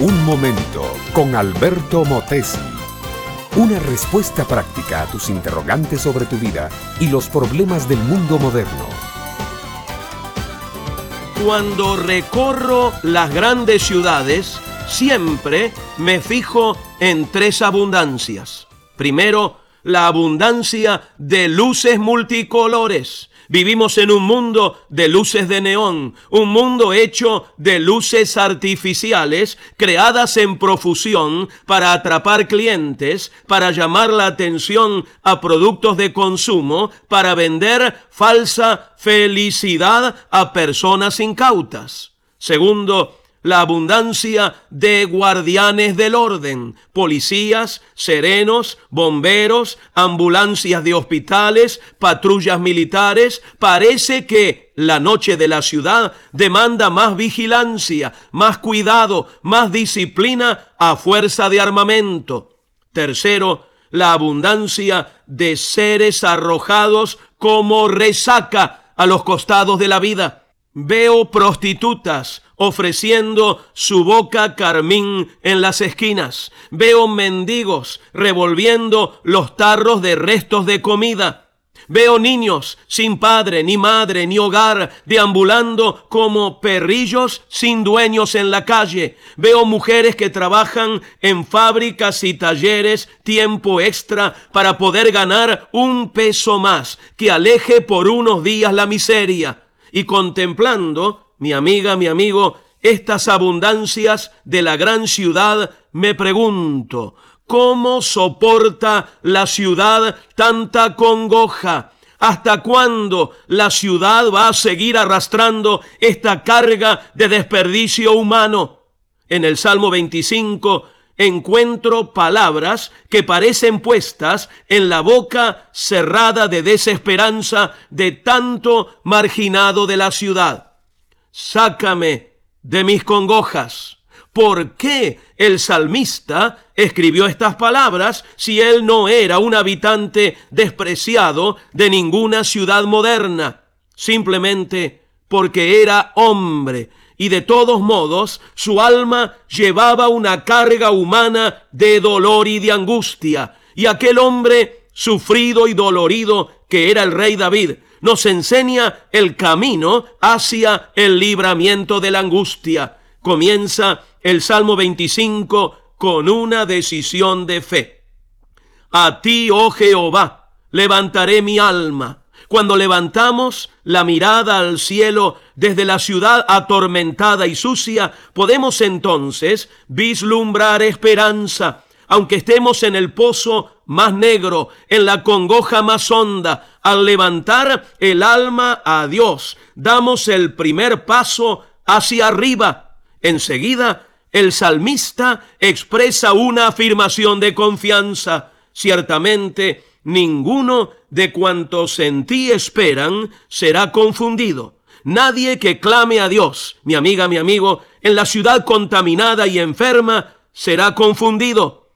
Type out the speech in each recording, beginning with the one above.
Un momento con Alberto Motesi. Una respuesta práctica a tus interrogantes sobre tu vida y los problemas del mundo moderno. Cuando recorro las grandes ciudades, siempre me fijo en tres abundancias. Primero, la abundancia de luces multicolores. Vivimos en un mundo de luces de neón, un mundo hecho de luces artificiales creadas en profusión para atrapar clientes, para llamar la atención a productos de consumo, para vender falsa felicidad a personas incautas. Segundo, la abundancia de guardianes del orden, policías, serenos, bomberos, ambulancias de hospitales, patrullas militares, parece que la noche de la ciudad demanda más vigilancia, más cuidado, más disciplina a fuerza de armamento. Tercero, la abundancia de seres arrojados como resaca a los costados de la vida. Veo prostitutas, ofreciendo su boca carmín en las esquinas. Veo mendigos revolviendo los tarros de restos de comida. Veo niños sin padre, ni madre, ni hogar, deambulando como perrillos sin dueños en la calle. Veo mujeres que trabajan en fábricas y talleres tiempo extra para poder ganar un peso más, que aleje por unos días la miseria. Y contemplando mi amiga, mi amigo, estas abundancias de la gran ciudad, me pregunto, ¿cómo soporta la ciudad tanta congoja? ¿Hasta cuándo la ciudad va a seguir arrastrando esta carga de desperdicio humano? En el Salmo 25 encuentro palabras que parecen puestas en la boca cerrada de desesperanza de tanto marginado de la ciudad sácame de mis congojas. ¿Por qué el salmista escribió estas palabras si él no era un habitante despreciado de ninguna ciudad moderna? Simplemente porque era hombre y de todos modos su alma llevaba una carga humana de dolor y de angustia. Y aquel hombre sufrido y dolorido que era el rey David nos enseña el camino hacia el libramiento de la angustia. Comienza el Salmo 25 con una decisión de fe. A ti, oh Jehová, levantaré mi alma. Cuando levantamos la mirada al cielo desde la ciudad atormentada y sucia, podemos entonces vislumbrar esperanza aunque estemos en el pozo más negro, en la congoja más honda, al levantar el alma a Dios, damos el primer paso hacia arriba. Enseguida, el salmista expresa una afirmación de confianza. Ciertamente, ninguno de cuantos en ti esperan será confundido. Nadie que clame a Dios, mi amiga, mi amigo, en la ciudad contaminada y enferma, será confundido.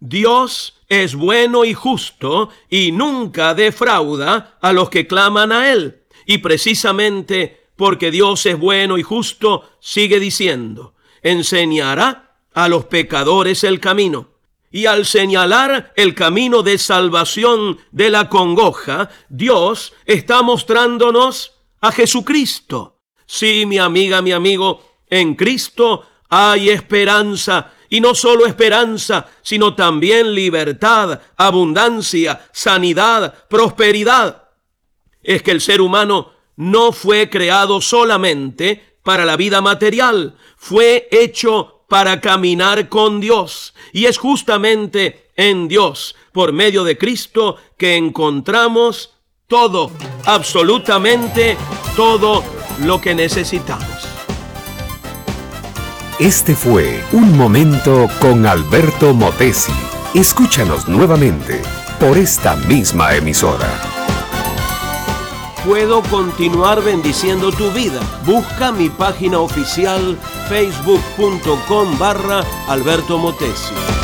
Dios es bueno y justo y nunca defrauda a los que claman a Él. Y precisamente porque Dios es bueno y justo, sigue diciendo, enseñará a los pecadores el camino. Y al señalar el camino de salvación de la congoja, Dios está mostrándonos a Jesucristo. Sí, mi amiga, mi amigo, en Cristo hay esperanza y no solo esperanza, sino también libertad, abundancia, sanidad, prosperidad. Es que el ser humano no fue creado solamente para la vida material, fue hecho para caminar con Dios. Y es justamente en Dios, por medio de Cristo, que encontramos todo, absolutamente todo lo que necesitamos. Este fue Un Momento con Alberto Motesi. Escúchanos nuevamente por esta misma emisora. Puedo continuar bendiciendo tu vida. Busca mi página oficial facebook.com barra Alberto Motesi.